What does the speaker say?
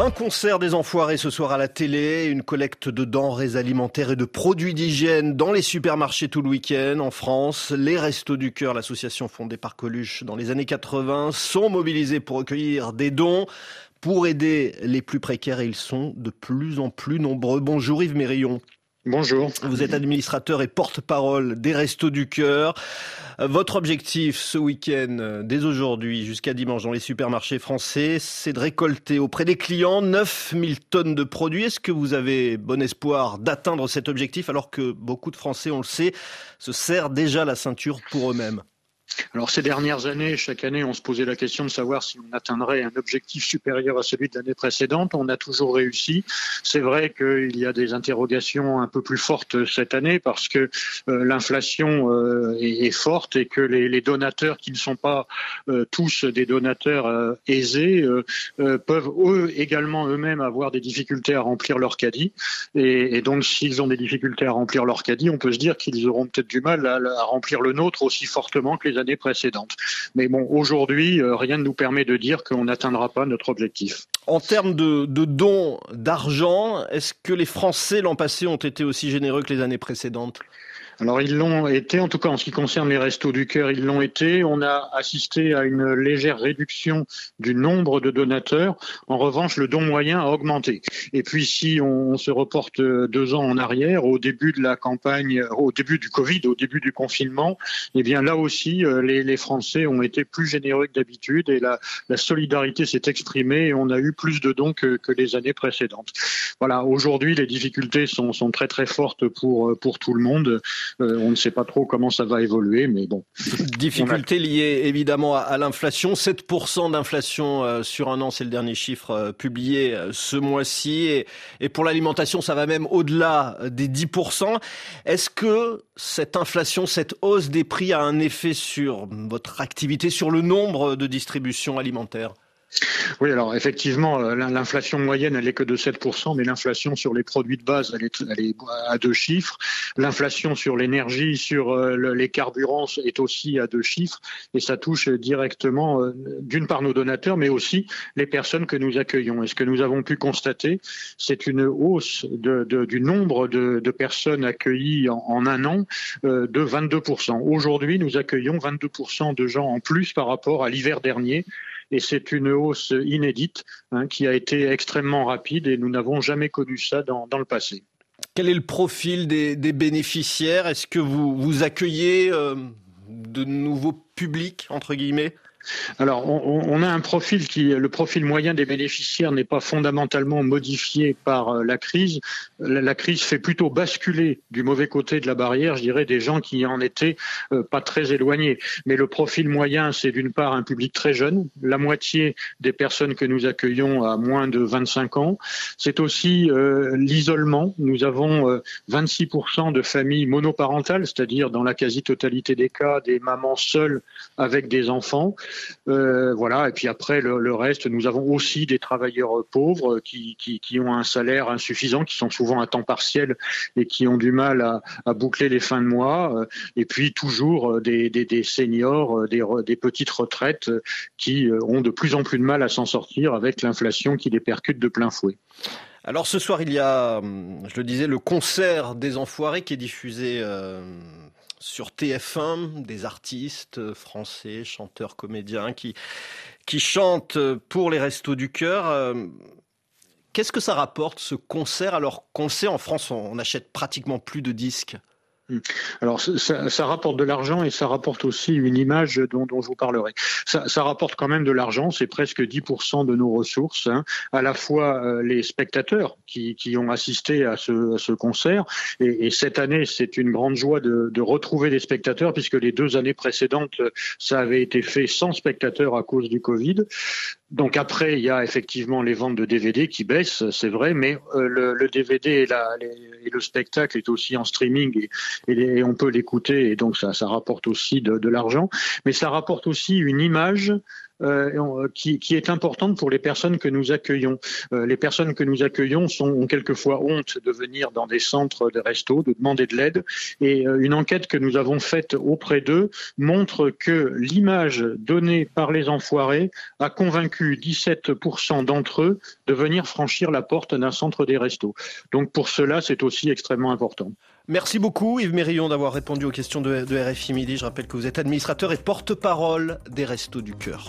Un concert des enfoirés ce soir à la télé, une collecte de denrées alimentaires et de produits d'hygiène dans les supermarchés tout le week-end en France. Les Restos du Cœur, l'association fondée par Coluche dans les années 80, sont mobilisés pour recueillir des dons pour aider les plus précaires et ils sont de plus en plus nombreux. Bonjour Yves Mérillon. Bonjour. Vous êtes administrateur et porte-parole des Restos du Cœur. Votre objectif ce week-end, dès aujourd'hui jusqu'à dimanche dans les supermarchés français, c'est de récolter auprès des clients 9000 tonnes de produits. Est-ce que vous avez bon espoir d'atteindre cet objectif alors que beaucoup de Français, on le sait, se serrent déjà la ceinture pour eux-mêmes? Alors ces dernières années, chaque année, on se posait la question de savoir si on atteindrait un objectif supérieur à celui de l'année précédente. On a toujours réussi. C'est vrai qu'il y a des interrogations un peu plus fortes cette année parce que euh, l'inflation euh, est, forte et que les, donateurs qui ne sont pas euh, tous des donateurs aisés peuvent eux également eux-mêmes avoir des difficultés à remplir leur caddie. Et, donc s'ils ont des difficultés à remplir leur caddie, on peut se dire qu'ils auront peut-être du mal à, à remplir le nôtre aussi fortement que les années précédentes. Mais bon, aujourd'hui, euh, rien ne nous permet de dire qu'on n'atteindra pas notre objectif. En termes de, de dons d'argent, est-ce que les Français l'an passé ont été aussi généreux que les années précédentes? Alors ils l'ont été, en tout cas en ce qui concerne les restos du cœur, ils l'ont été. On a assisté à une légère réduction du nombre de donateurs. En revanche, le don moyen a augmenté. Et puis si on se reporte deux ans en arrière, au début de la campagne, au début du Covid, au début du confinement, eh bien là aussi, euh, les, Français ont été plus généreux que d'habitude et la, solidarité s'est exprimée et on a eu plus de dons que, que les années précédentes. Voilà, aujourd'hui les difficultés sont, sont très très fortes pour, pour tout le monde. Euh, on ne sait pas trop comment ça va évoluer, mais bon. Difficulté liée évidemment à, l'inflation. 7% d'inflation euh, sur un an, c'est le dernier chiffre euh, publié ce mois-ci. Et, pour l'alimentation, ça va même au-delà des 10%. Est-ce que cette inflation, cette hausse des prix a un effet sur votre activité, sur le nombre de distributions alimentaires? Oui, alors effectivement, euh, l'inflation moyenne, elle est que de 7%, mais l'inflation sur les produits de base, elle est, à deux chiffres. L'inflation sur l'énergie, sur euh, les carburants est aussi à deux chiffres, et ça touche directement, euh, d'une part, nos donateurs, mais aussi les personnes que nous accueillons. Et ce que nous avons pu constater, c'est une hausse du nombre de, personnes accueillies en, en un an de 22%. Aujourd'hui, nous accueillons 22% de gens en plus par rapport à l'hiver dernier et c'est une hausse inédite hein, qui a été extrêmement rapide et nous n'avons jamais connu ça dans, le passé. Quel est le profil des, bénéficiaires? Est-ce que vous, vous accueillez euh, de nouveaux publics, entre guillemets? Alors, on, a un profil qui, le profil moyen des bénéficiaires n'est pas fondamentalement modifié par euh, la crise. La, crise fait plutôt basculer du mauvais côté de la barrière, je dirais, des gens qui en étaient euh, pas très éloignés. Mais le profil moyen, c'est d'une part un public très jeune, la moitié des personnes que nous accueillons à moins de 25 ans. C'est aussi euh, l'isolement. Nous avons 26% de familles monoparentales, c'est-à-dire dans la quasi-totalité des cas, des mamans seules avec des enfants. Euh, voilà. Et puis après, le, reste, nous avons aussi des travailleurs pauvres qui, qui, ont un salaire insuffisant, qui sont souvent à temps partiel et qui ont du mal à, boucler les fins de mois. Et puis toujours des, des, des seniors, des, des petites retraites qui ont de plus en plus de mal à s'en sortir avec l'inflation qui les percute de plein fouet. Alors ce soir, il y a, je le disais, le concert des Enfoirés qui est diffusé euh, sur TF1 des artistes français, chanteurs, comédiens qui, qui chantent pour les Restos du Cœur. Euh, qu'est-ce que ça rapporte ce concert? Alors qu'on sait en France on achète pratiquement plus de disques. Alors ça, rapporte de l'argent et ça rapporte aussi une image dont, je vous parlerai. Ça, rapporte quand même de l'argent, c'est presque 10% de nos ressources, hein. à la fois euh, les spectateurs qui, ont assisté à ce, concert, et, cette année c'est une grande joie de, de, retrouver des spectateurs puisque les deux années précédentes ça avait été fait sans spectateurs à cause du Covid. Donc après, il y a effectivement les ventes de DVD qui baissent, c'est vrai, mais euh, le, DVD et, le spectacle est aussi en streaming et, on peut l'écouter et donc ça, rapporte aussi de l'argent, mais ça rapporte aussi une image qui, qui, est importante pour les personnes que nous accueillons. les personnes que nous accueillons ont quelquefois honte de venir dans des centres de resto, de demander de l'aide. Et une enquête que nous avons faite auprès d'eux montre que l'image donnée par les enfoirés a convaincu 17% d'entre eux de venir franchir la porte d'un centre des restos. Donc pour cela, c'est aussi extrêmement important. Merci beaucoup Yves Mérillon d'avoir répondu aux questions de RFI Midi. Je rappelle que vous êtes administrateur et porte-parole des Restos du Cœur.